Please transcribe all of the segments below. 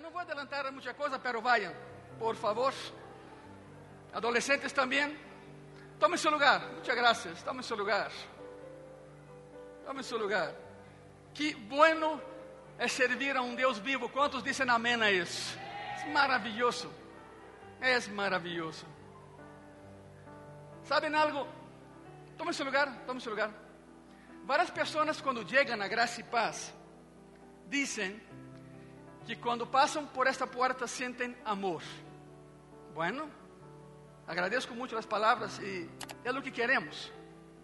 No voy a adelantar mucha cosa, pero vayan, por favor. Adolescentes también. Tomen su lugar. Muchas gracias. Tomen su lugar. Tomen su lugar. Que bueno é servir a um Deus vivo. Quantos dizem amém a isso? É maravilhoso. É maravilhoso. ¿Sabem algo? Tome seu lugar, tome seu lugar. Várias pessoas, quando chegam a graça e paz, dizem que quando passam por esta porta sentem amor. Bueno, agradeço muito as palavras e é o que queremos,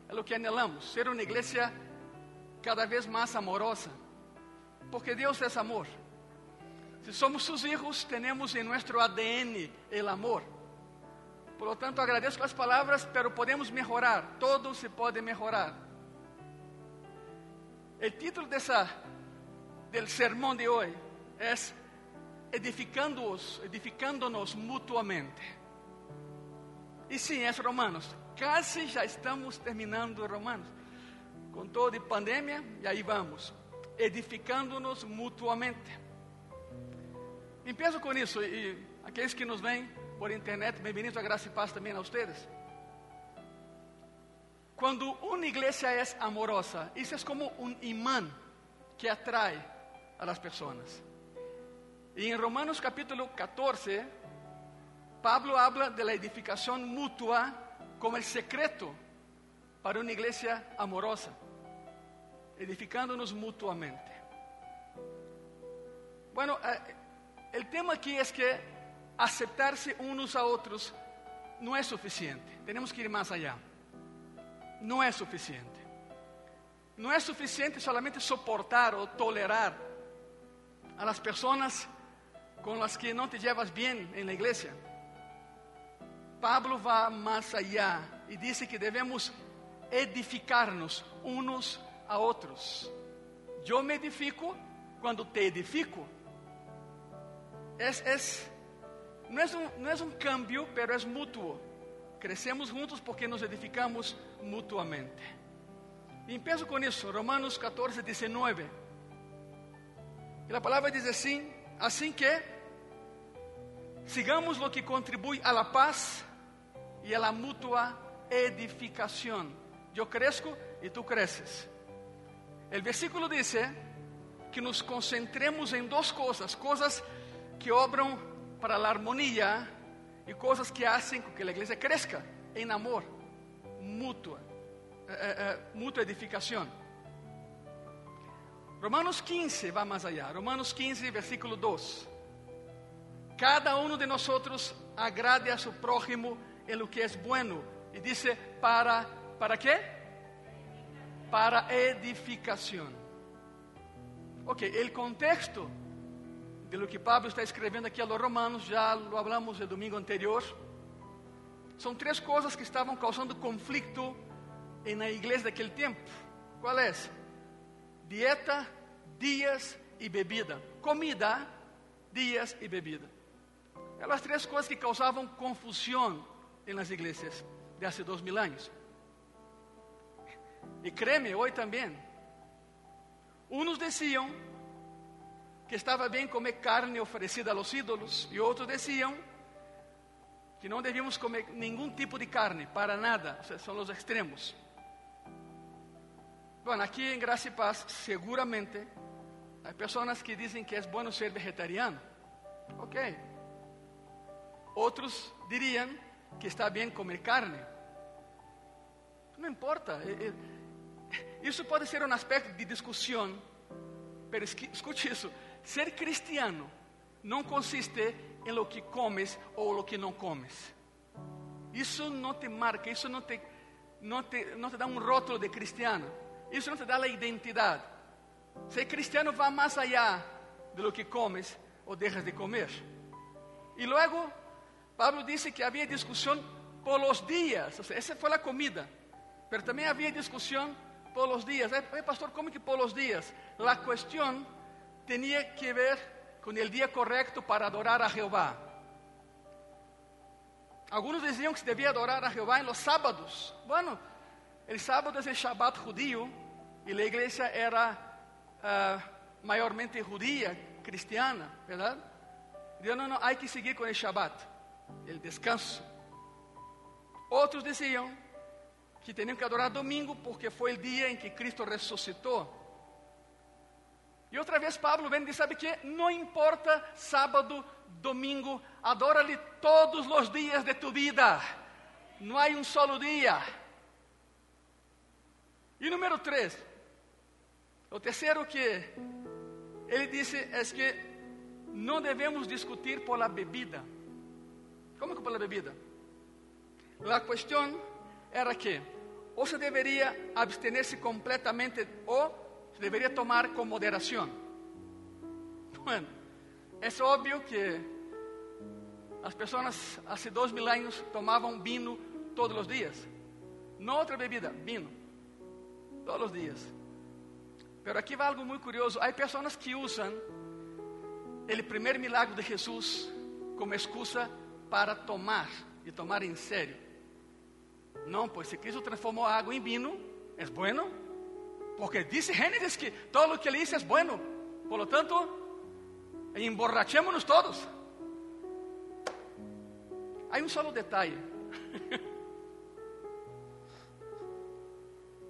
é o que anelamos, ser uma igreja cada vez mais amorosa, porque Deus é amor. Se somos seus filhos, temos em nosso ADN o amor. Por lo tanto, agradeço as palavras, pero podemos melhorar, todo se pode melhorar. O título dessa, del sermão de hoje é edificando-os, edificando-nos mutuamente. E sim, é Romanos. Quase já estamos terminando Romanos. Com toda a pandemia, e aí vamos. Edificando-nos mutuamente. Empiezo com isso, e aqueles que nos veem por internet, bem-vindos a graça e paz também a vocês. Quando uma igreja é amorosa, isso é como um imã que atrai a las pessoas. E em Romanos capítulo 14, Pablo habla de la edificação mútua como el secreto para uma igreja amorosa, edificándonos mutuamente. Bueno, eh, el tema aqui é que aceptarse unos a outros não é suficiente. Temos que ir mais allá. Não é suficiente. Não é suficiente solamente soportar ou tolerar a las personas con las que no te llevas bien en la iglesia. Pablo va más allá y dice que debemos edificarnos unos a otros. Yo me edifico cuando te edifico. Es, es, no, es un, no es un cambio, pero es mutuo. Crecemos juntos porque nos edificamos mutuamente. Y empiezo con eso, Romanos 14, 19. Y la palabra dice así, así que sigamos lo que contribuye a la paz y a la mutua edificación. Yo crezco y tú creces. El versículo dice que nos concentremos en dos cosas, cosas que obran para la armonía y cosas que hacen que la iglesia crezca en amor, mutua, eh, eh, eh, mutua edificación. Romanos 15 va más allá, Romanos 15, versículo 2. Cada uno de nosotros agrade a su prójimo en lo que es bueno. Y dice, ¿para, ¿para qué? Para edificación. Ok, el contexto de lo que Pablo está escribiendo aquí a los romanos, ya lo hablamos el domingo anterior. Son tres cosas que estaban causando la iglesia de aquel tiempo. ¿Cuál es? Dieta, días y bebida. Comida, días y bebida. Eram as três coisas que causavam confusão nas igrejas de há dois mil anos. E créeme, hoje também. Uns diziam que estava bem comer carne oferecida a los ídolos, e outros diziam que não devíamos comer nenhum tipo de carne, para nada. O sea, são os extremos. Bom, aqui em Graça e Paz, seguramente, há pessoas que dizem que é bom ser vegetariano. Ok, Outros diriam que está bem comer carne. Não importa. Isso pode ser um aspecto de discussão. Mas escute isso: ser cristiano não consiste em lo que comes ou lo que não comes. Isso não te marca, isso não te, não te, não te dá um rótulo de cristiano. Isso não te dá a identidade. Ser cristiano vai mais allá de lo que comes ou deixas de comer. E logo Pablo disse que havia discussão por los dias, essa foi a comida, mas também havia discussão por los dias. Eh, pastor, como que por los dias? A questão tinha que ver com o dia correto para adorar a Jeová. Alguns diziam que se devia adorar a Jeová em los sábados. Bueno, el sábado é o Shabbat judío e a igreja era uh, maiormente judía, cristiana, ¿verdad? Dijeron, no, no, hay que seguir con el Shabbat, el descanso. Otros decían que tenían que adorar domingo porque fue el día en que Cristo resucitó. E outra vez Pablo vem e diz: sabe que não importa sábado, domingo, adora-lhe todos os dias de tu vida. Não há um solo dia. E número três, o terceiro que ele disse é que não devemos discutir por la bebida. Que por la bebida? A questão era que ou se deveria abstener-se completamente ou se deveria tomar com moderação. Bueno, é óbvio que as pessoas há dois mil anos tomavam vinho todos os dias. Não outra bebida, vinho. Todos os dias. Mas aqui vai algo muito curioso. Há pessoas que usam o primeiro milagre de Jesus como excusa para tomar e tomar em sério. Não, pois se Cristo transformou a água em vinho, é bueno. Porque dice Génesis que todo lo que le dice es bueno. Por lo tanto, emborrachémonos todos. Hay un solo detalle.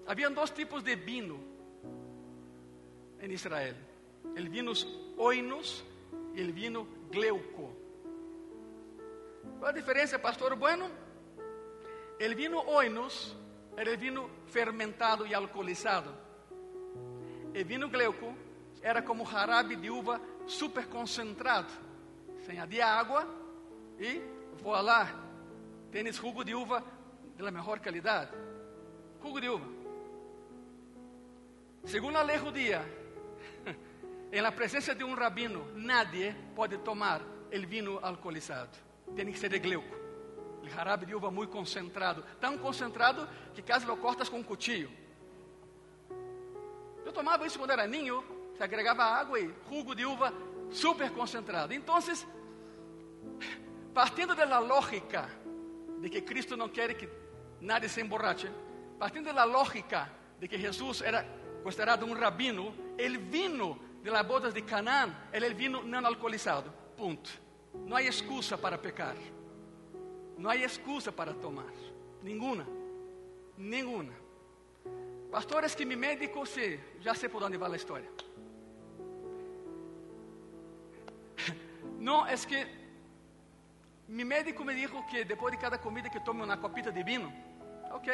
Habían dos tipos de vino en Israel. El vino oinos y el vino gleuco. ¿Cuál es la diferencia, pastor? Bueno, el vino oinos era el vino fermentado y alcoholizado. E vinho gleuco era como jarabe de uva super concentrado. Sem adia água e voilá, tens jugo de uva de la mejor qualidade. Jugo de uva. Segundo a lei judia, em la presença de um rabino, nadie pode tomar el vino alcoholizado. Tem que ser de gleuco. O jarabe de uva muito concentrado. Tão concentrado que quase lo cortas com um cuchillo. Eu tomava isso quando era ninho, se agregava água e jugo de uva super concentrado. Então, partindo da lógica de que Cristo não quer que nadie se emborrache, partindo da lógica de que Jesus era considerado um rabino, o vino de las bodas de Canaã era o vino não alcoholizado. Ponto. Não há excusa para pecar. Não há excusa para tomar. Nenhuma. Nenhuma. Pastor, es que mi médico, sí, ya sé por dónde va la historia. No, es que mi médico me dijo que después de cada comida que tome una copita de vino. Ok.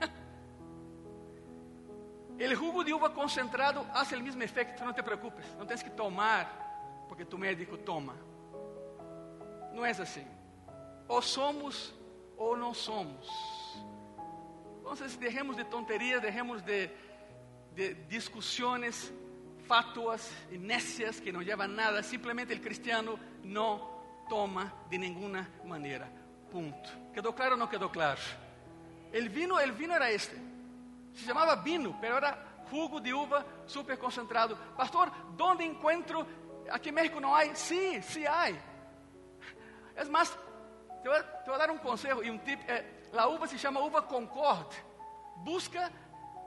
El jugo de uva concentrado hace el mismo efecto, no te preocupes, no tienes que tomar porque tu médico toma. No es así. O somos o no somos. Entonces dejemos de tonterías, dejemos de, de discusiones fatuas y necias que no llevan nada. Simplemente el cristiano no toma de ninguna manera. Punto. ¿Quedó claro o no quedó claro? El vino, el vino era este. Se llamaba vino, pero era jugo de uva super concentrado. Pastor, ¿dónde encuentro? Aquí en México no hay. Sí, sí hay. Es más, te voy, a, te a dar un consejo y un tip. Eh, La uva se chama uva Concord. Busca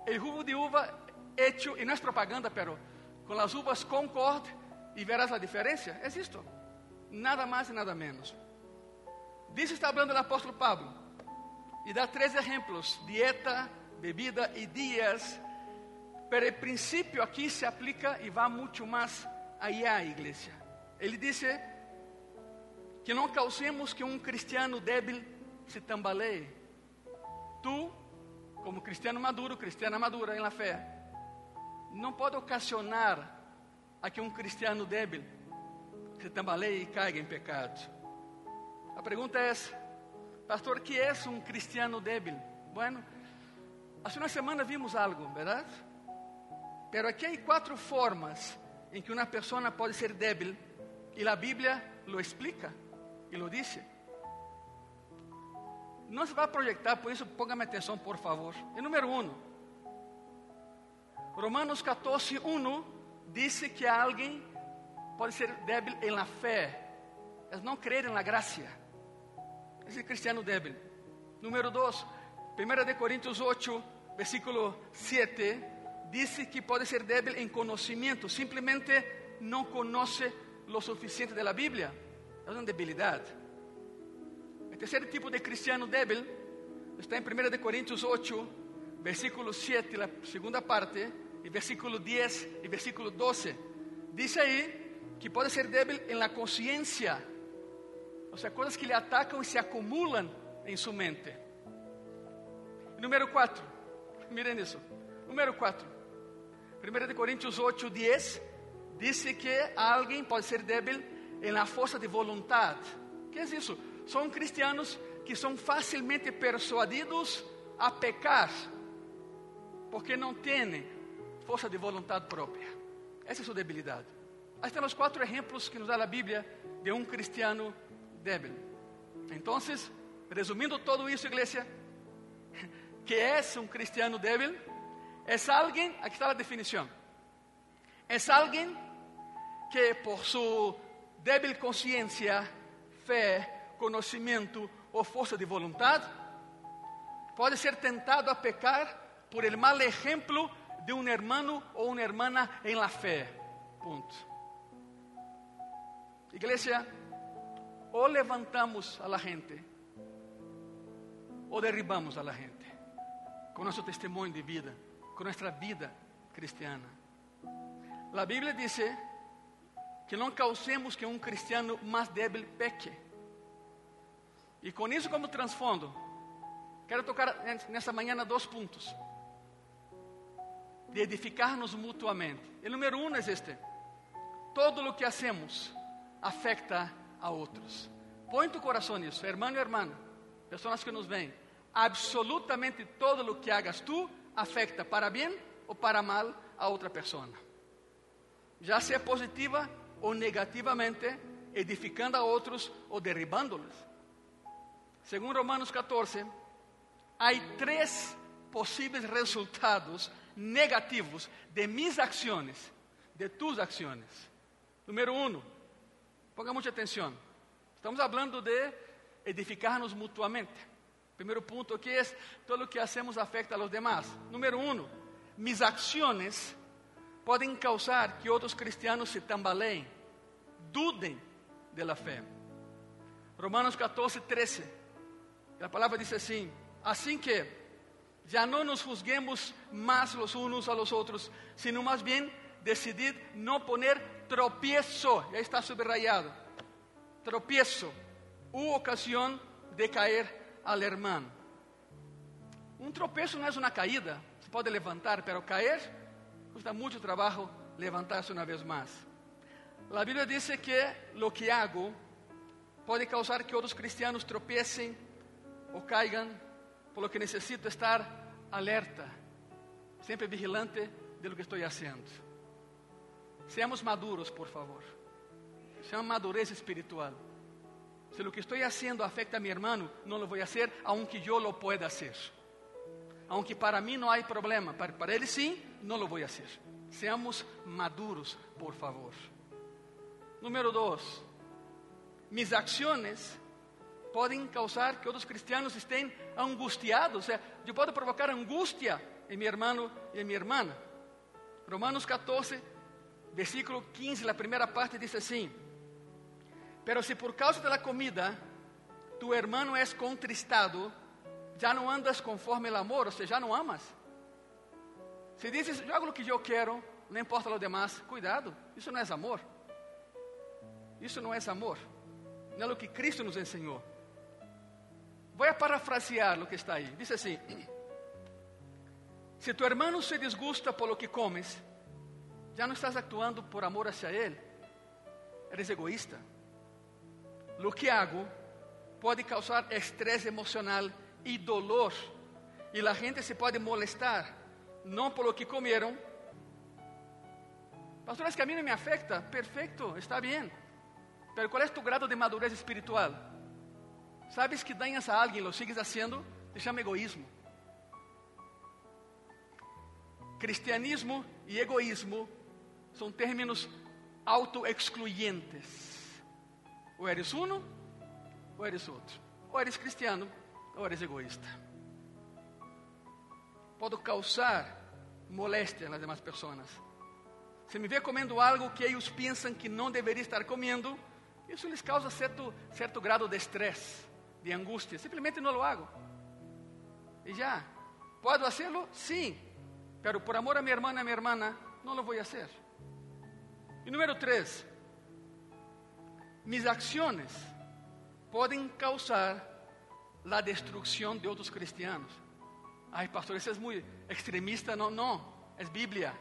o jugo de uva hecho, e não é propaganda, pero com as uvas Concord e verás a diferença. É isto. Nada mais e nada menos. Disso está falando o apóstolo Pablo. E dá três exemplos: dieta, bebida e dias. Pero o princípio aqui se aplica e vai muito mais allá, igreja. Ele disse que não causemos que um cristiano débil se tambaleie. Tu, como cristiano maduro, cristiana madura em la fé, não pode ocasionar a que um cristiano débil se tambaleie e caiga em pecado. A pergunta é: Pastor, que é um cristiano débil? Bueno, há uma semana vimos algo, verdade? Pero aqui há quatro formas em que uma pessoa pode ser débil e a Bíblia lo explica e lo dice. Não se vai projetar, por isso ponga-me atenção, por favor. E número um, Romanos 14, 1 diz que alguém pode ser débil em la fé, é não crer em la graça. Esse cristiano débil. Número 2, 1 de Coríntios 8, versículo 7, diz que pode ser débil em conhecimento, simplesmente não conhece lo suficiente da Bíblia. É uma debilidade. O terceiro tipo de cristiano débil está em 1 Coríntios 8, versículo 7, a segunda parte, e versículo 10 e versículo 12. Diz aí que pode ser débil em la consciência, ou seja, coisas que lhe atacam e se acumulam em sua mente. Número 4, miren isso. Número 4, 1 Coríntios 8, 10, diz que alguém pode ser débil em la força de vontade. Que é isso? São cristianos que são facilmente persuadidos a pecar, porque não têm força de vontade própria. Essa é sua debilidade. Aí estão os quatro exemplos que nos dá a Bíblia de um cristiano débil. Então, resumindo todo isso, igreja, que é um cristiano débil? É alguém, aqui está a definição, é alguém que por sua débil consciência, fé, conhecimento ou força de vontade, pode ser tentado a pecar por el mal exemplo de um hermano ou uma hermana em la fé. Ponto. Igreja, ou levantamos a la gente, ou derribamos a la gente, com nosso testemunho de vida, com nossa vida cristiana. A Bíblia diz que não causemos que um cristiano mais débil peque. E com isso como transfundo, quero tocar nessa manhã dois pontos. De edificar-nos mutuamente. O número um é este. Todo o que hacemos afeta a outros. Põe tu coração nisso, irmão e irmã, pessoas que nos veem. Absolutamente todo o que hagas tu afeta para bem ou para mal a outra pessoa. Já seja positiva ou negativamente, edificando a outros ou derribando-los. Segundo Romanos 14, há três possíveis resultados negativos de mis ações, de tus ações. Número um, ponga muita atenção. Estamos falando de edificar-nos mutuamente. Primeiro ponto que é todo o que hacemos afeta a los demás. Número um, mis ações podem causar que outros cristianos se tambaleiem, dudem de la fé. Romanos 14, 13. A palavra diz assim: Assim que já não nos juzguemos mais los unos a los outros, sino mais bem decidid não poner tropiezo, já está subrayado, tropiezo, u ocasión de cair al hermano. Um tropeço não é uma caída, se pode levantar, pero cair custa trabalho levantar-se uma vez mais. A Bíblia diz que lo que hago pode causar que outros cristianos tropecem ou caigam, por lo que necessito estar alerta, sempre vigilante de lo que estou fazendo. Seamos maduros, por favor. Chama madurez espiritual. Se o que estou fazendo afeta a meu irmão, não lo vou fazer, aunque eu lo pueda fazer. Aunque para mim não há problema, para, para ele sim, não lo vou fazer. Seamos maduros, por favor. Número dois, mis ações podem causar que outros cristianos estejam angustiados, eu posso provocar angústia em meu irmão e em minha irmã. Romanos 14, versículo 15, a primeira parte diz assim: Pero se por causa da comida tu hermano é contristado, já não andas conforme o amor, ou seja, já não amas. Se dizes, eu o que eu quero, não importa o demais, cuidado, isso não é amor. Isso não é amor. Não é o que Cristo nos ensinou. Vou parafrasear o que está aí. Diz assim: Se tu hermano se disgusta por lo que comes, já não estás actuando por amor hacia ele, eres egoísta. Lo que hago pode causar estresse emocional e dolor, e a gente se pode molestar, não por lo que comeram. Pastor, es que a mim não me afecta. Perfeito, está bem. Pero qual é tu grado de madurez espiritual? Sabes que dañas a alguém, lo sigues haciendo, te chama egoísmo. Cristianismo e egoísmo são términos auto-excluyentes. Ou eres uno, ou eres outro. Ou eres cristiano, ou eres egoísta. Pode causar moléstia nas demais pessoas. se me vê comendo algo que eles pensam que não deveria estar comendo, isso lhes causa certo, certo grado de estresse, de angústia. Simplesmente não lo hago. E já. ¿Puedo hacerlo? Sim. Pero por amor a minha irmã e a minha irmã, não lo vou fazer. E número três, mis acciones podem causar a destruição de outros cristianos. Ai, pastor, isso é muito extremista. Não, não, é Bíblia.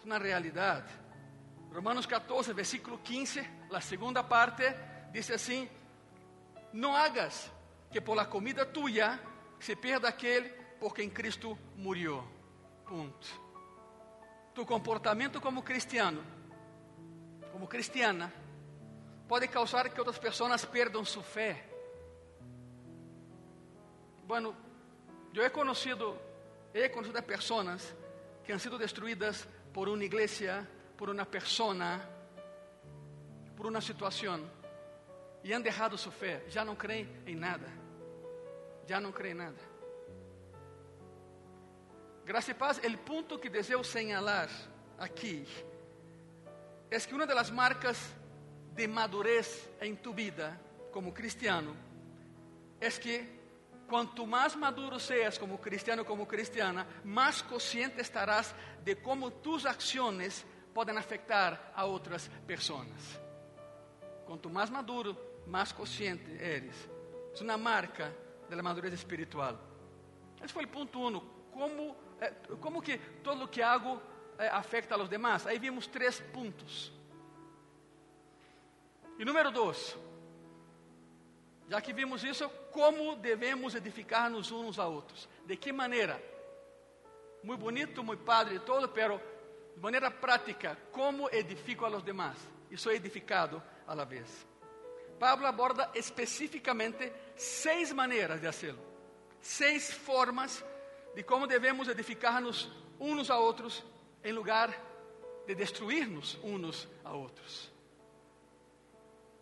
É uma realidade. Romanos 14, versículo 15, a segunda parte, diz assim: Não hagas que por la comida tuya se perda aquele por quem Cristo murió. Ponto. Tu comportamento como cristiano, como cristiana, pode causar que outras pessoas perdam sua fé. Bueno, eu he conocido, he conocido pessoas que han sido destruídas por uma igreja, por uma persona, por uma situação, e han dejado sua fé, já não creem em nada, já não creem em nada. Graça e paz, o ponto que desejo señalar aqui é que uma das marcas de madurez em tu vida como cristiano é que Quanto mais maduro seas como cristiano como cristiana, mais consciente estarás de como tus ações podem afetar a outras pessoas. Quanto mais maduro, mais consciente eres. É uma marca da madurez espiritual. Esse foi o ponto 1. Como, eh, como que todo o que hago eh, afeta a los demás? Aí vimos três pontos. E número 2. Já que vimos isso, como devemos edificar-nos uns a outros? De que maneira? Muito bonito, muito padre e todo, pero de maneira prática, como edifico a los demás? E sou edificado a la vez. Pablo aborda especificamente seis maneiras de hacerlo, seis formas de como devemos edificar-nos uns a outros em lugar de destruir-nos uns a outros.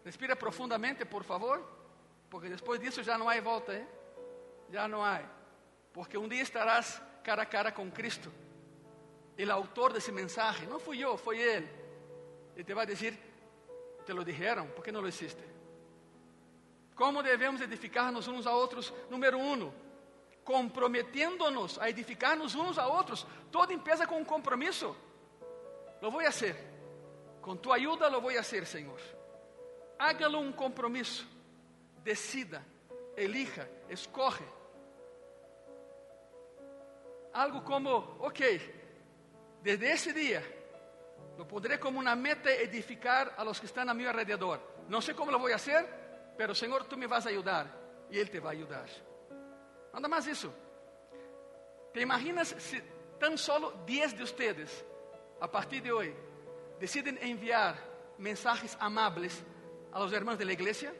Respira profundamente, por favor. Porque depois disso já não há volta, hein? Já não há. Porque um dia estarás cara a cara com Cristo. Ele autor desse mensagem, não fui eu, foi ele. Ele te vai dizer, te lo dijeron, por que não lo hiciste? Como devemos edificar-nos uns a outros? Número um, comprometiendo-nos a edificar-nos uns a outros. Todo empresa com um compromisso. Lo vou fazer. Com tua ajuda lo vou fazer, Senhor. Hágalo um compromisso decida, elija, escoge. Algo como, ok, desde ese día lo pondré como una meta edificar a los que están a mi alrededor. No sé cómo lo voy a hacer, pero Señor, tú me vas a ayudar y Él te va a ayudar. Nada más eso. ¿Te imaginas si tan solo 10 de ustedes, a partir de hoy, deciden enviar mensajes amables a los hermanos de la iglesia?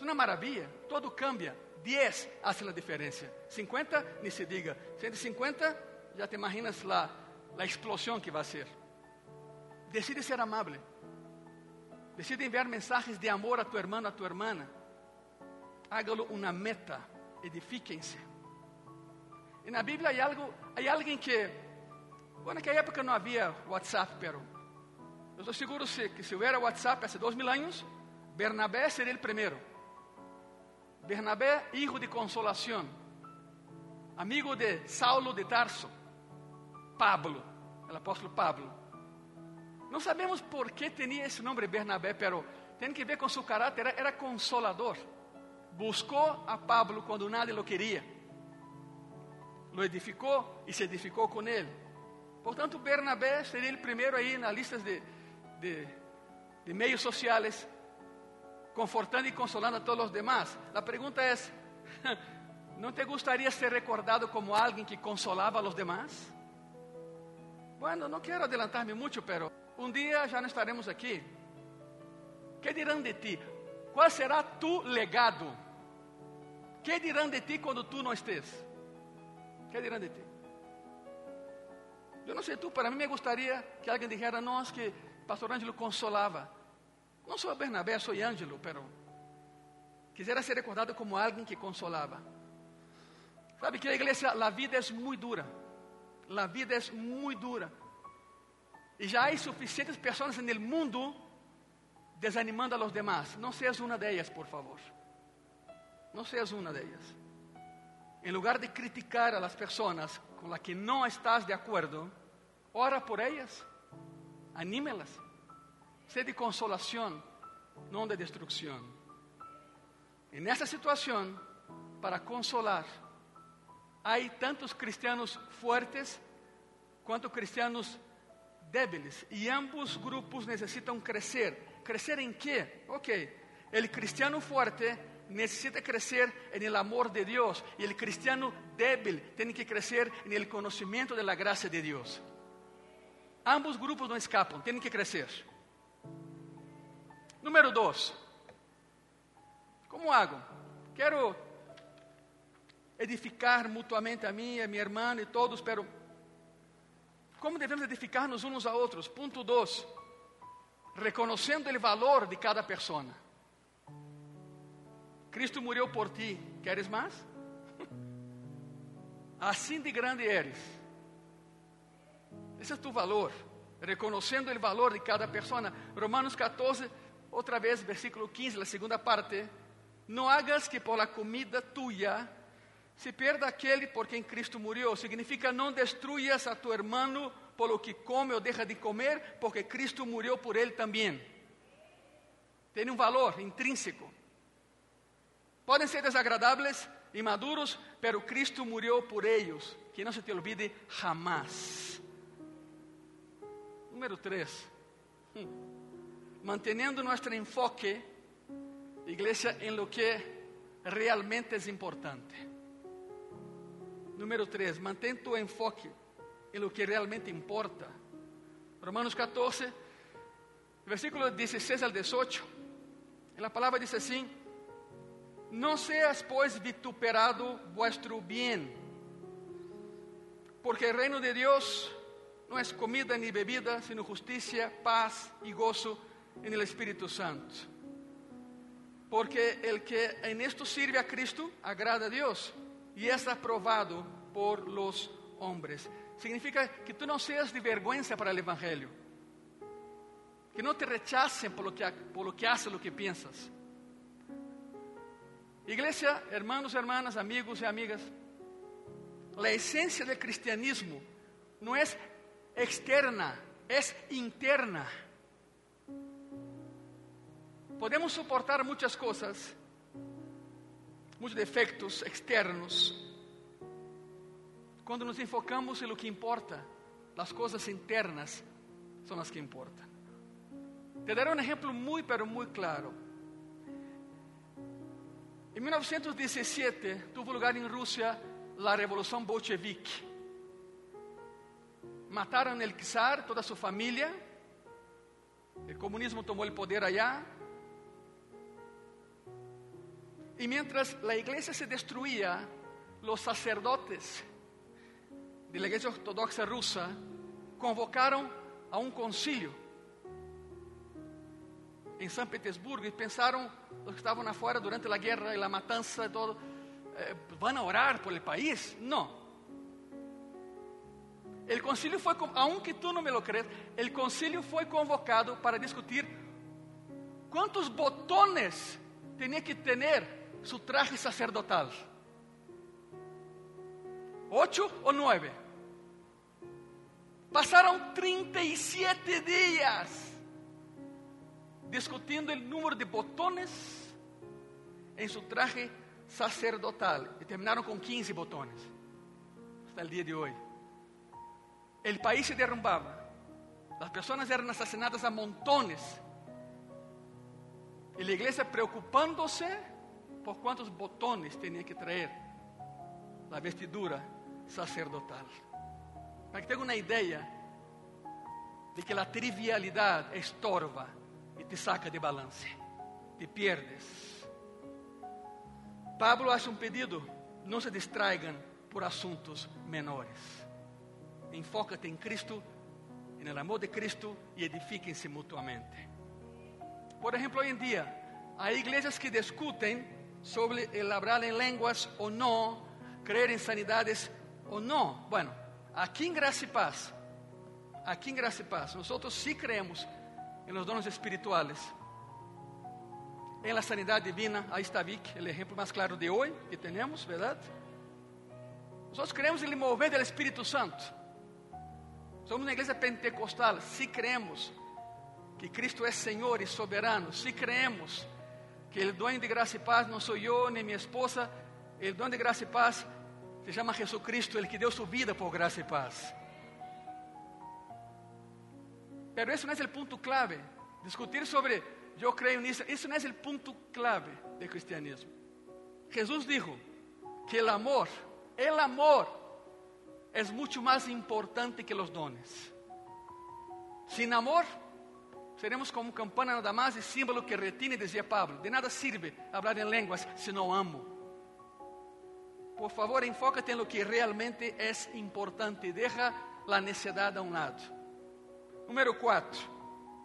É uma maravilha, todo cambia. 10 hace a diferença. 50, nem se diga. 150, já te imaginas lá a explosão que vai ser. Decide ser amável. Decide enviar mensagens de amor a tu hermano, a tu hermana. Hágalo uma meta. Edifíquense. E na Bíblia há algo, há alguém que, bom, naquela época não havia WhatsApp, pero eu estou seguro que se houvesse WhatsApp há dois mil anos, Bernabé seria o primeiro. Bernabé, hijo de consolação, amigo de Saulo de Tarso, Pablo, o apóstolo Pablo. Não sabemos por que tinha esse nome Bernabé, pero tem que ver com seu caráter, era, era consolador. Buscou a Pablo quando nadie lo queria. Lo edificou e se edificou com ele. Portanto, Bernabé seria o primeiro aí nas listas de, de, de sociais confortando y consolando a todos los demás. La pregunta es, ¿no te gustaría ser recordado como alguien que consolaba a los demás? Bueno, no quiero adelantarme mucho, pero un día ya no estaremos aquí. ¿Qué dirán de ti? ¿Cuál será tu legado? ¿Qué dirán de ti cuando tú no estés? ¿Qué dirán de ti? Yo no sé tú, para mí me gustaría que alguien dijera, no, es que Pastor Ângelo consolaba. Não sou Bernabé, sou Ângelo, pero quisiera ser recordado como alguém que consolava. Sabe que a igreja, a vida é muito dura. A vida é muito dura. y ya hay suficientes personas en el mundo desanimando a los demás. No seas una de ellas, por favor. No seas una de ellas. En lugar de criticar a las personas con las que no estás de acuerdo, ora por ellas, anímelas, sé de consolación, no de destrucción. En esa situación, para consolar, hay tantos cristianos fuertes quanto cristianos débiles y ambos grupos necesitan crecer. ¿Crecer en qué? Ok, el cristiano fuerte necesita crecer en el amor de Dios y el cristiano débil tiene que crecer en el conocimiento de la gracia de Dios. Ambos grupos no escapan, tienen que crecer. Número dos, ¿cómo hago? Quiero edificar mutuamente a mí, a mi hermano y todos, pero ¿cómo debemos edificarnos unos a otros? Punto dos, reconociendo el valor de cada persona. Cristo murió por ti, ¿quieres más? Assim de grande eres. Esse é tu valor, reconhecendo o valor de cada pessoa. Romanos 14, outra vez, versículo 15, a segunda parte. Não hagas que por la comida tuya se perda aquele por quem Cristo murió. Significa não destruyas a tu hermano por lo que come ou deixa de comer, porque Cristo murió por ele também. Tem um valor intrínseco. Podem ser desagradables, inmaduros, pero Cristo murió por ellos. Que no se te olvide jamás. Número 3. Manteniendo nuestro enfoque, iglesia, en lo que realmente es importante. Número 3. Mantén tu enfoque en lo que realmente importa. Romanos 14, versículo 16 al 18. En la palabra dice así. Não seas, pois, vituperado vuestro bien, porque o reino de Deus não é comida ni bebida, sino justicia, paz e gozo en el Espírito Santo. Porque el que en esto sirve a Cristo agrada a Dios y es aprobado por los hombres. Significa que tú no seas de vergüenza para el Evangelio. Que no te rechacen por lo que, por lo que haces, lo que piensas. Iglesia, hermanos, hermanas, amigos y amigas, la esencia del cristianismo no es externa, es interna. Podemos soportar muchas cosas, muchos defectos externos, cuando nos enfocamos en lo que importa, las cosas internas son las que importan. Te daré un ejemplo muy, pero muy claro. En 1917 tuvo lugar en Rusia la revolución bolchevique. Mataron el czar, toda su familia. El comunismo tomó el poder allá. Y mientras la iglesia se destruía, los sacerdotes de la iglesia ortodoxa rusa convocaron a un concilio em São Petersburgo e pensaram, os que estavam afuera durante a guerra e a matança e todo, eh, ¿van a orar por el país? Não. El concilio foi, aunque tú no me lo crees, el concilio foi convocado para discutir quantos botones tinha que ter su traje sacerdotal. ¿Ocho ou nove? Passaram 37 dias discutindo o número de botones em seu traje sacerdotal e terminaram com 15 botones hasta o dia de hoje. O país se derrumbava, as pessoas eram assassinadas a montones e a igreja preocupándose por quantos botones tinha que trazer a vestidura sacerdotal. Para que tenha uma ideia de que a trivialidade estorba e te saca de balance, te pierdes. Pablo hace um pedido: não se distraigan por assuntos menores. Enfócate em Cristo, no amor de Cristo e edifiquem-se mutuamente. Por exemplo, hoje em dia, há igrejas que discutem sobre el hablar em línguas ou não, crer em sanidades ou não. Bueno, aqui em Graça e Paz, aquí en Gracia y Paz, nosotros sí creemos en los dones espirituales, en la sanidad divina. Ahí está Vic, el ejemplo más claro de hoy que tenemos, ¿verdad? Nosotros creemos en el mover del Espíritu Santo. Somos una iglesia pentecostal, sí creemos que Cristo es Señor y soberano, sí creemos que el dueño de gracia y paz no soy yo ni mi esposa, el dueño de gracia y paz se llama Jesucristo, el que dio su vida por gracia y paz. Pero ese no es el punto clave. Discutir sobre yo creo en eso, eso no es el punto clave del cristianismo. Jesús dijo que el amor, el amor es mucho más importante que los dones. Sin amor, seremos como campana nada más y símbolo que retiene, decía Pablo. De nada sirve hablar en lenguas si no amo. Por favor, enfócate en lo que realmente es importante. Deja la necedad a un lado. Número 4.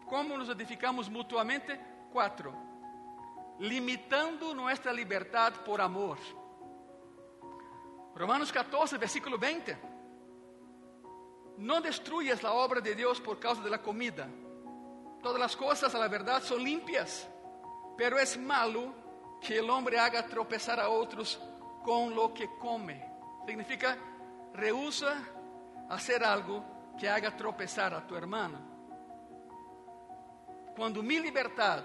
¿Cómo nos edificamos mutuamente? 4. Limitando nuestra libertad por amor. Romanos 14, versículo 20. No destruyas la obra de Dios por causa de la comida. Todas las cosas a la verdad son limpias, pero es malo que el hombre haga tropezar a otros con lo que come. Significa, rehúsa hacer algo que haga tropezar a tu hermano. Cuando mi libertad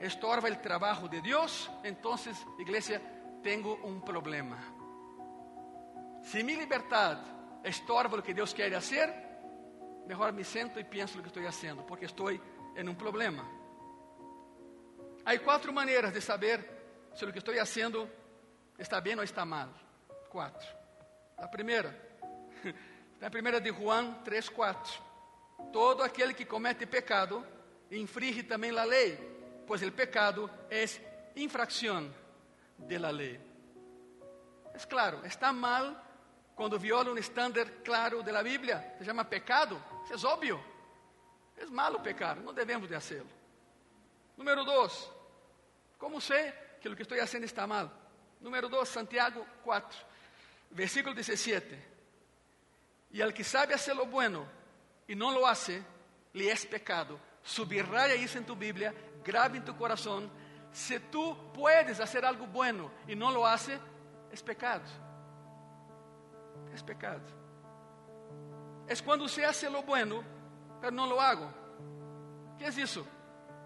estorba el trabajo de Dios, entonces, iglesia, tengo un problema. Si mi libertad estorba lo que Dios quiere hacer, mejor me siento y pienso lo que estoy haciendo, porque estoy en un problema. Hay cuatro maneras de saber si lo que estoy haciendo está bien o está mal. Cuatro. La primera, la primera de Juan 3, 4. Todo aquel que comete pecado infringe también la ley, pues el pecado es infracción de la ley. Es claro, está mal quando viola um estándar claro da Bíblia, se chama pecado, isso é óbvio. É malo pecar, não devemos de hacerlo. Número dois, como sei que o que estou fazendo está mal? Número dois, Santiago 4, versículo 17. E al que sabe hacer lo bueno e não lo hace, le es pecado. Subraya isso em tu Bíblia, grave em tu coração. Se tu puedes hacer algo bueno e não lo hace, es pecado. Es pecado. Es quando você hace lo bueno, pero não lo hago. que é isso?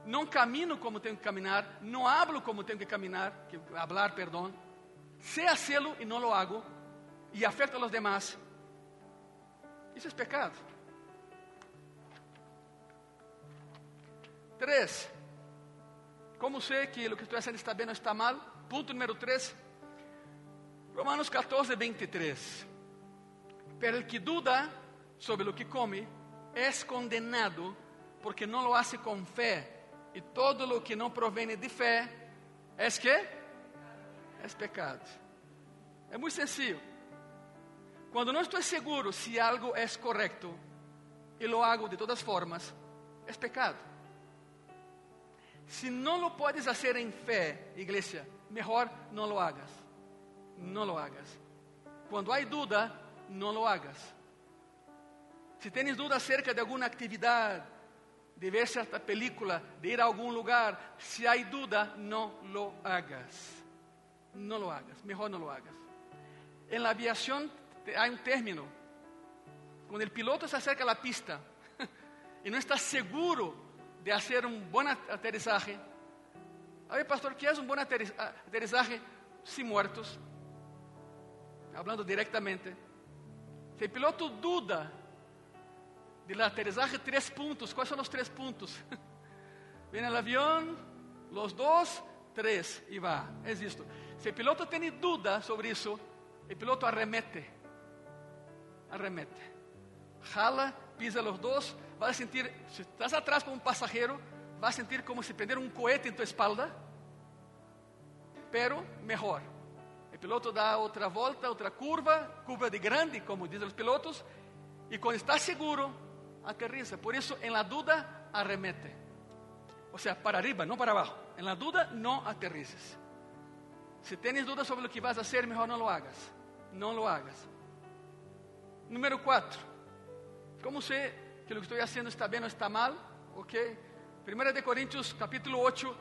Não camino como tenho que caminar, não hablo como tenho que caminar, que hablar, perdão. Sé hacerlo e não lo hago, e afeta a los demás. Isso é pecado. Três. Como sei que o que estou fazendo está bem ou está mal? Ponto número 3. Romanos 14, 23. Pero el que duda sobre lo que come es condenado porque no lo hace con fe. Y todo lo que no proviene de fe es que es pecado. É muito sencillo. Quando não estou seguro se algo é correto e lo hago de todas formas, é pecado. Se não lo puedes hacer em fé, igreja, melhor não lo hagas. Não lo hagas. Quando há dúvida, não lo hagas. Se tens dúvida acerca de alguma atividade, de ver certa película, de ir a algum lugar, se há dúvida, não lo hagas. Não lo hagas, melhor não lo hagas. En la aviación hay un término. Cuando el piloto se acerca a la pista y no está seguro de hacer un buen aterrizaje. A ver, pastor, ¿qué es un buen aterrizaje sin muertos? Hablando directamente. Si el piloto duda del aterrizaje, tres puntos. ¿Cuáles son los tres puntos? Viene el avión, los dos, tres, y va. Es esto. Si el piloto tiene duda sobre eso, el piloto arremete. Arremete. Jala, pisa los dos, vas a sentir, si estás atrás como un pasajero, vas a sentir como si prendiera un cohete en tu espalda, pero mejor. El piloto da otra volta, otra curva, curva de grande, como dicen los pilotos, y cuando está seguro, aterriza. Por eso, en la duda, arremete. O sea, para arriba, no para abajo. En la duda, no aterrices. Si tienes dudas sobre lo que vas a hacer, mejor no lo hagas. No lo hagas. Número 4. Como sé que lo que estoy haciendo está bien o está mal, ¿ok? Primera de Corintios capítulo 8,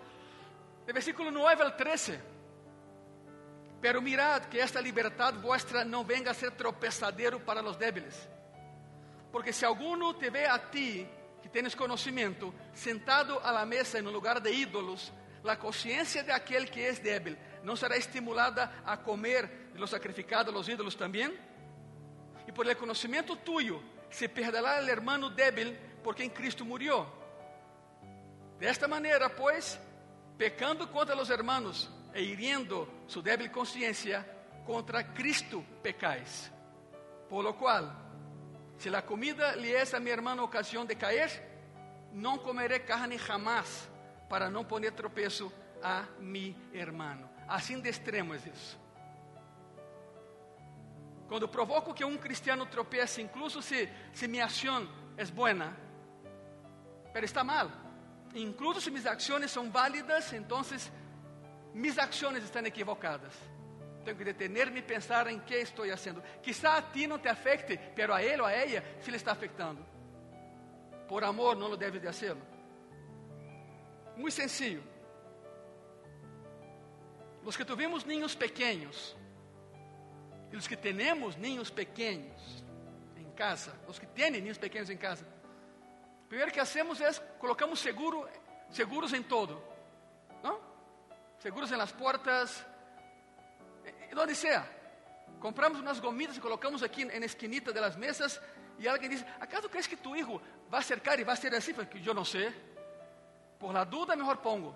de versículo 9 al 13. Pero mirad que esta libertad vuestra no venga a ser tropezadero para los débiles. Porque si alguno te ve a ti, que tienes conocimiento, sentado a la mesa en un lugar de ídolos, la conciencia de aquel que es débil no será estimulada a comer de lo sacrificado a los ídolos también. Y por el conocimiento tuyo se perderá el hermano débil porque en Cristo murió. De esta manera, pues, pecando contra los hermanos e hiriendo su débil conciencia, contra Cristo pecáis. Por lo cual, si la comida le es a mi hermano ocasión de caer, no comeré carne jamás para não poner tropeço a mi hermano. Assim de extremo é isso. Quando provoco que um cristiano tropece, incluso se, se minha ação é boa, mas está mal. Incluso se minhas ações são válidas, então mis ações estão equivocadas. Tenho que detener-me e pensar em que estou fazendo. Quizá a ti não te afecte, pero a ele ou a ela, se ele está afetando. Por amor, não lo deve de hacerlo. Muito sencillo. Os que tuvimos ninhos pequenos, e os que temos ninhos pequenos em casa, os que têm ninhos pequenos em casa, o primeiro que hacemos é colocamos seguro, seguros em todo, não? Seguros em las portas, em onde seja. Compramos umas gomitas e colocamos aqui na esquinita das mesas e alguém diz: ¿Acaso crees que tu hijo vai cercar e vai ser assim? Eu não sei. Por la duda, melhor pongo.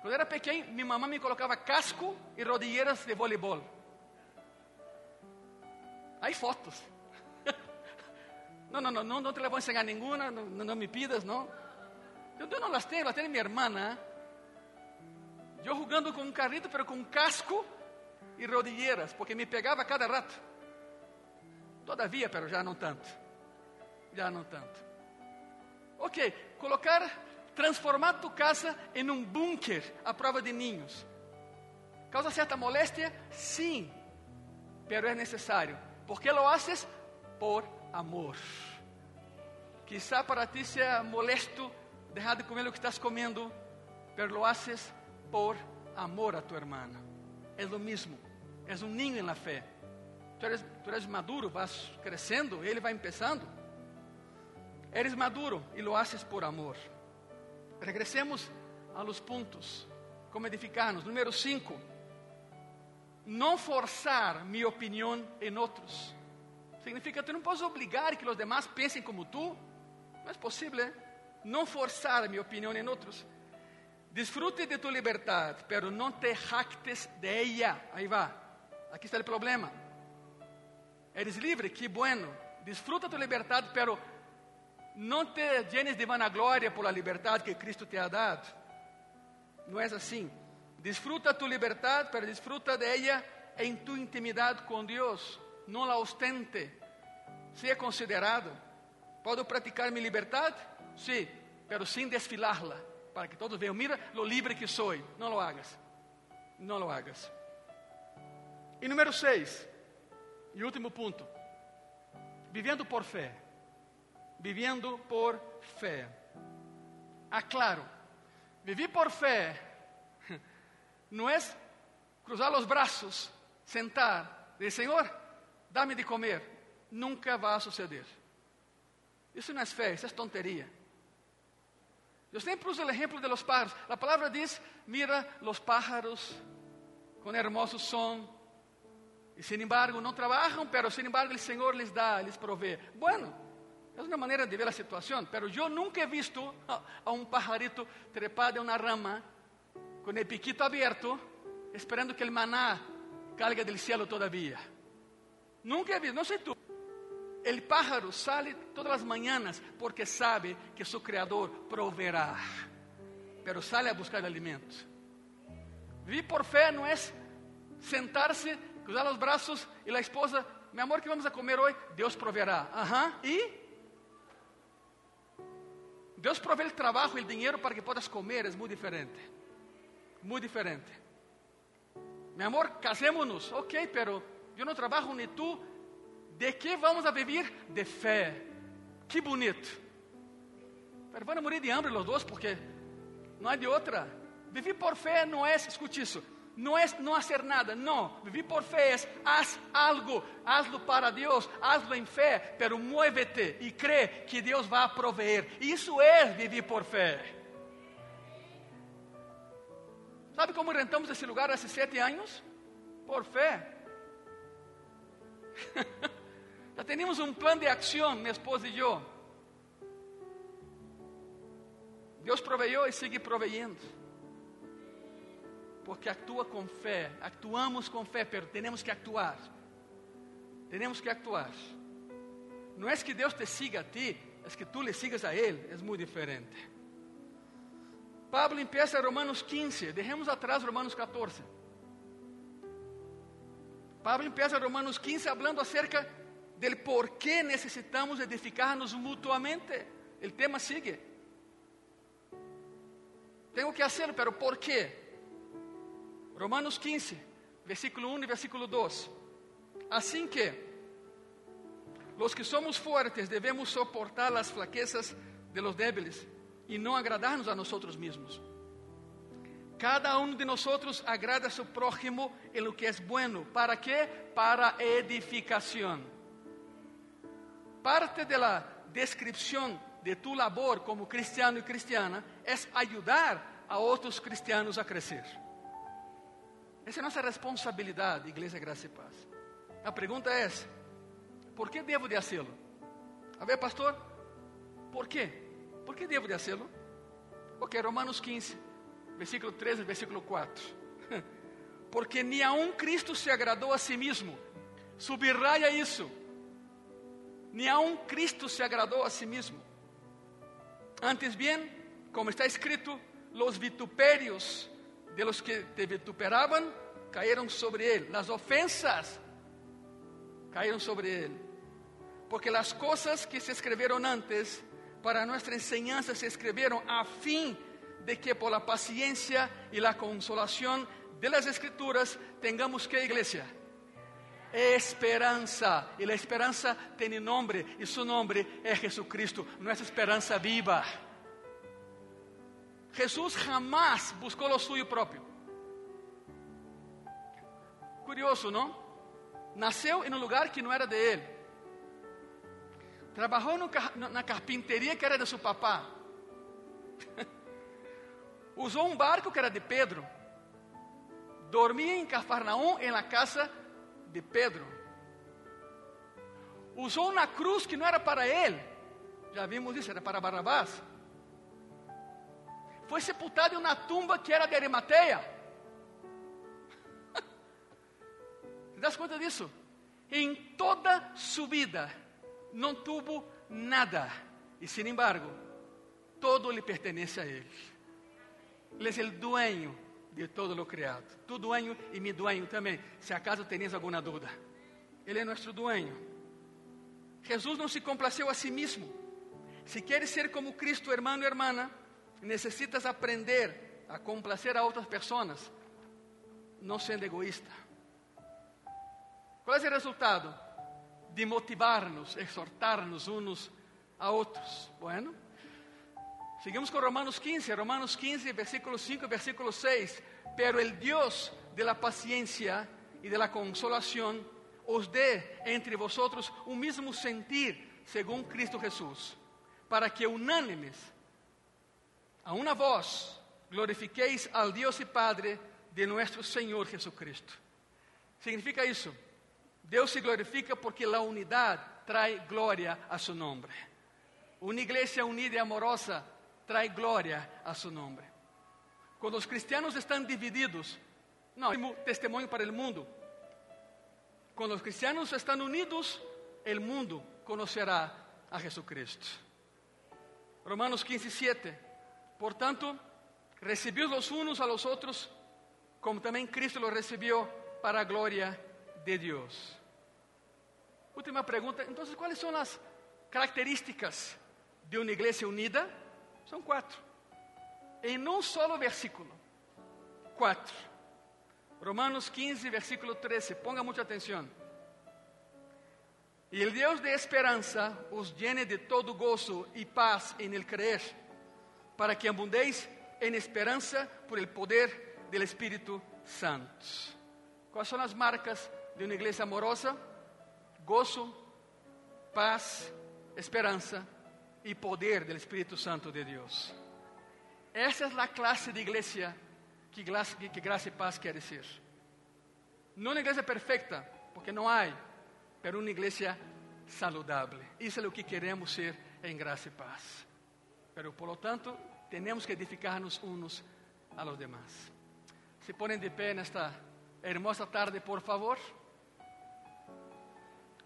Quando era pequeno, minha mamãe me colocava casco e rodilheiras de voleibol. Aí fotos. Não, não, não, não, te la vou ensinar nenhuma, não, não me pidas, não. Eu, eu não las tenho, las minha irmã. Eu jogando com um carrito, pero com casco e rodilheiras, porque me pegava cada rato. Todavia, pero já não tanto. Já não tanto. Ok, colocar, transformar tu casa em um bunker à prova de ninhos. Causa certa moléstia? Sim, pero é necessário. ¿Por que lo haces? Por amor. Quizá para ti seja molesto dejar de comer o que estás comendo, pero lo haces por amor a tu hermana. É o mesmo, é um ninho na fé. Tu eres, tu eres maduro, vas crescendo, ele vai começando. Eres maduro e lo haces por amor. Regressemos a los puntos. Como edificarnos. Número 5. Não forçar minha opinião em outros. Significa que não podes obrigar que os demás pensem como tu. Não é possível. Não forçar minha opinião em outros. Disfrute de tu liberdade, pero não te jactes de ella. Aí va. Aqui está o problema. Eres livre, que bueno. Disfruta tu liberdade, pero não te llenes de vanagloria por la liberdade que Cristo te ha dado. Não é assim. Disfruta tu liberdade, pero disfruta de ella em tu intimidade com Deus. Não la ostente. Seja considerado. Posso praticar minha liberdade? Sim, sí, pero sem desfilarla, para que todos vejam, mira lo libre que sou. Não lo hagas. Não lo hagas. E número 6, e último ponto. Vivendo por fé vivendo por fé. Aclaro, vivir por fé não é cruzar os braços, sentar, dizer, Senhor, dá-me de comer. Nunca vai suceder. Isso não é fé, isso é tonteria. Eu sempre uso o exemplo de los pájaros. A palavra diz: mira los pájaros com hermoso som. E sin embargo não trabalham, pero sin embargo o Senhor les dá, les provee. Bueno, é uma maneira de ver a situação, mas eu nunca he visto a um pajarito trepado em uma rama, com o piquito aberto, esperando que o maná caiga do cielo todavía. Nunca he visto, não sei tu. O pájaro sale todas as manhãs porque sabe que seu Criador proverá, pero sale a buscar alimento. Viver por fé não é sentar-se, cruzar os braços e a esposa, meu amor, que vamos a comer hoje? Deus proverá. Aham, e Deus provê o trabalho e o dinheiro para que possas comer, é muito diferente. Muito diferente. Meu amor, casémonos, ok, pero eu não trabalho nem tu. ¿De que vamos a viver? De fé. Que bonito. A morir de hambre los dos porque não há de outra. Viver por fé não é, escute isso, não é não fazer nada, não. Viver por fé é haz algo, hazlo para Deus, hazlo em fé, pero muévete e crê que Deus vai proveer. Isso é viver por fé. Sabe como rentamos esse lugar há sete anos? Por fé. Já tínhamos um plano de ação, minha esposa e eu. Deus proveiu e sigue proveyendo. Porque atua com fé, actuamos com fé, pero temos que actuar. Temos que actuar. Não é que Deus te siga a ti, é que tu le sigas a Ele, é muito diferente. Pablo empieza Romanos 15, dejemos atrás Romanos 14. Pablo empieza Romanos 15 hablando acerca del por qué necesitamos edificarnos mutuamente. El tema sigue. Tengo que hacerlo, pero ¿por qué? Romanos 15, versículo 1 y versículo 2. Así que los que somos fuertes debemos soportar las flaquezas de los débiles e não agradarnos a nós mesmos. Cada um de nós agrada a seu prójimo em lo que é bueno. ¿Para quê? Para edificação. Parte de la descripción de tu labor como cristiano e cristiana é ajudar a outros cristianos a crescer. Essa é nossa responsabilidade, Igreja Graça e Paz. A pergunta é: por que devo de fazê-lo? A ver, pastor, por quê? ¿Por qué debo de hacerlo? Ok, Romanos 15, versículo 13, versículo 4. Porque ni aun Cristo se agradou a si mesmo. Subraya isso. Ni aun Cristo se agradou a si mesmo. Antes bien, como está escrito, los vituperios de los que te vituperaban cayeron sobre él. Las ofensas cayeron sobre él. Porque las cosas que se escribieron antes para nuestra enseñanza se escribieron a fin de que por la paciencia y la consolación de las escrituras tengamos que iglesia esperanza y la esperanza tiene nombre y su nombre es Jesucristo, nuestra esperanza viva. Jesús jamás buscó lo suyo propio. Curioso, ¿no? Nació en un lugar que no era de él. Trabalhou na carpinteria que era de seu papá. Usou um barco que era de Pedro. Dormia em Cafarnaum, em la casa de Pedro. Usou uma cruz que não era para ele. Já vimos isso, era para Barrabás. Foi sepultado em uma tumba que era de Arimateia. Você dá conta disso? Em toda sua vida, não tuvo nada e, sin embargo, todo lhe pertenece a Ele. Ele é o dueño de todo lo criado. Tu dueño e mi dueño também. Se acaso tenías alguma dúvida, Ele é nosso dueño. Jesus não se complaceu a si mesmo. Se queres ser como Cristo, hermano e hermana, necessitas aprender a complacer a outras pessoas, não sendo egoísta. Qual é o resultado? de motivarnos, exhortarnos unos a otros. Bueno, seguimos con Romanos 15, Romanos 15, versículo 5 y versículo 6. Pero el Dios de la paciencia y de la consolación os dé entre vosotros un mismo sentir según Cristo Jesús, para que unánimes, a una voz, glorifiquéis al Dios y Padre de nuestro Señor Jesucristo. Significa isso? Deus se glorifica porque a unidade traz glória a seu nome. Uma igreja unida e amorosa traz glória a seu nome. Quando os cristianos estão divididos, não, é testemunho para o mundo. Quando os cristianos estão unidos, o mundo conhecerá a Jesucristo. Romanos 15, 7. Portanto, recebid los unos a los otros, como também Cristo lo recibió para a glória de Deus. Última pergunta. Então, quais são as características de uma igreja unida? São quatro. Em um solo versículo. Quatro. Romanos 15, versículo 13. Ponga muita atenção. Y el Dios de esperanza os llene de todo gozo y paz en el creer, para que abundéis en esperanza por el poder del Espíritu Santo. ¿Cuáles son las marcas de una iglesia amorosa? Gozo, paz, esperanza y poder del Espíritu Santo de Dios. Essa é a classe de igreja que, que, que graça e paz quer dizer. Não uma igreja perfeita, porque não há, mas uma igreja saludável. Isso é o que queremos ser em graça e paz. Pero, por lo tanto, temos que edificar-nos uns a los demás. Se ponem de pé nesta hermosa tarde, por favor.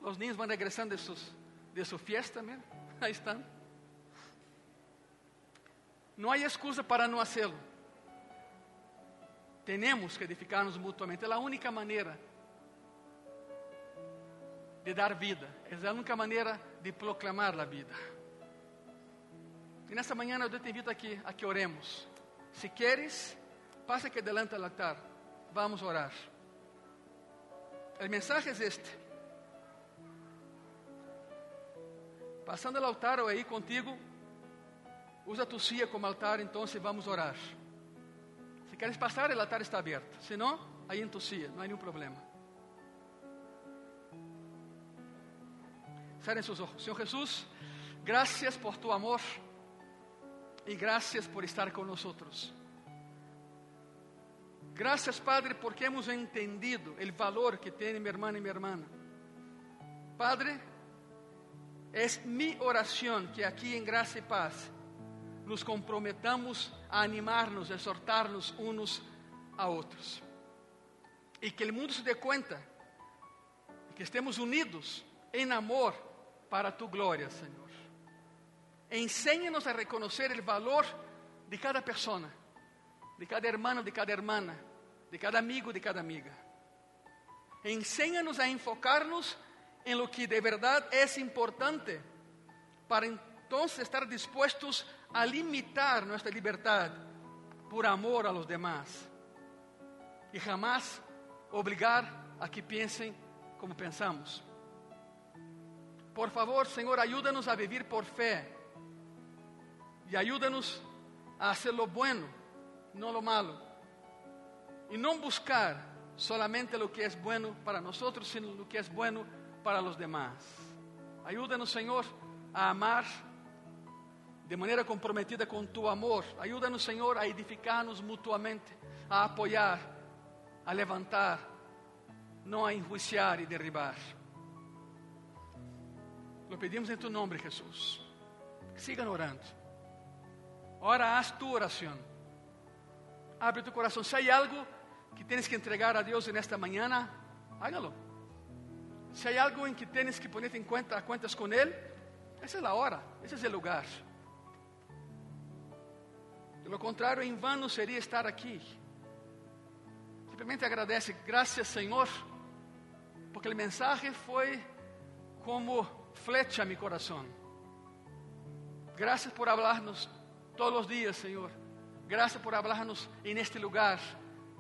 Os niños vão regressando de, sus, de su fiesta, mira. Aí estão. Não há excusa para não fazê-lo. Temos que edificar-nos mutuamente. É a única maneira de dar vida. É a única maneira de proclamar a vida. E nessa manhã eu te invito aqui a que oremos. Se queres, passa aqui delante do altar. Vamos orar. O mensaje é este. Passando o altar ou aí contigo, usa tu silla como altar, então vamos orar. Se queres passar, o altar está aberto. Se não, aí em tu silla, há nenhum problema. Cerrem seus olhos. Senhor Jesus, graças por tu amor e graças por estar conosco. Graças, Padre, porque hemos entendido o valor que tem minha irmã e minha irmã. Padre, é minha oração que aqui em graça e paz nos comprometamos a animar-nos, a exortar-nos uns a outros. E que o mundo se dê conta que estemos unidos em amor para tu glória, Senhor. Ensina-nos a reconhecer o valor de cada pessoa, de cada hermano, de cada hermana, de cada amigo, de cada amiga. Ensina-nos a enfocar-nos em lo que de verdade é importante para então estar dispostos a limitar nossa liberdade por amor a los demás e jamás obrigar a que pensem como pensamos. Por favor, Senhor, ajuda-nos a viver por fé e ajuda-nos a hacer lo bueno, não lo malo, e não buscar solamente lo que é bueno para nós, sino lo que é bueno para los demás. Ajuda-nos, Senhor, a amar de maneira comprometida com tu amor. Ajuda-nos, Senhor, a edificar-nos mutuamente, a apoiar, a levantar, não a enjuiciar e derribar. Lo pedimos em tu nome, Jesus. Sigan orando. Ora, haz tu oração. Abre tu coração. Se há algo que tens que entregar a Deus nesta manhã, hágalo. Se há algo em que tens que poner em conta, contas com Ele, essa é a hora, esse é o lugar. Pelo contrário, em vano seria estar aqui. Simplesmente agradece, graças Senhor, porque a mensagem foi como flecha a meu coração. Graças por hablarnos todos os dias, Senhor. Graças por hablarnos en este lugar.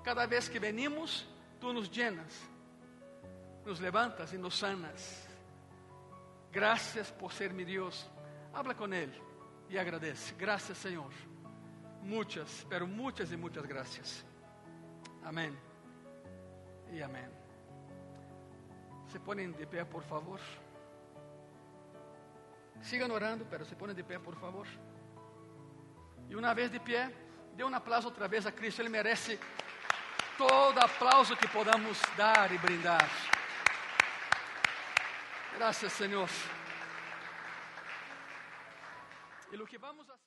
Cada vez que venimos, Tu nos llenas, nos levantas e nos sanas. Graças por ser mi Deus. Habla com Ele e agradece. Graças, Senhor. Muitas, pero muitas e muitas graças. Amém. E amém. Se ponem de pé, por favor. Sigam orando, pero se ponem de pé, por favor. E uma vez de pé, dê um aplauso outra vez a Cristo. Ele merece todo aplauso que podamos dar e brindar. Graças, Senhor. E o que vamos fazer?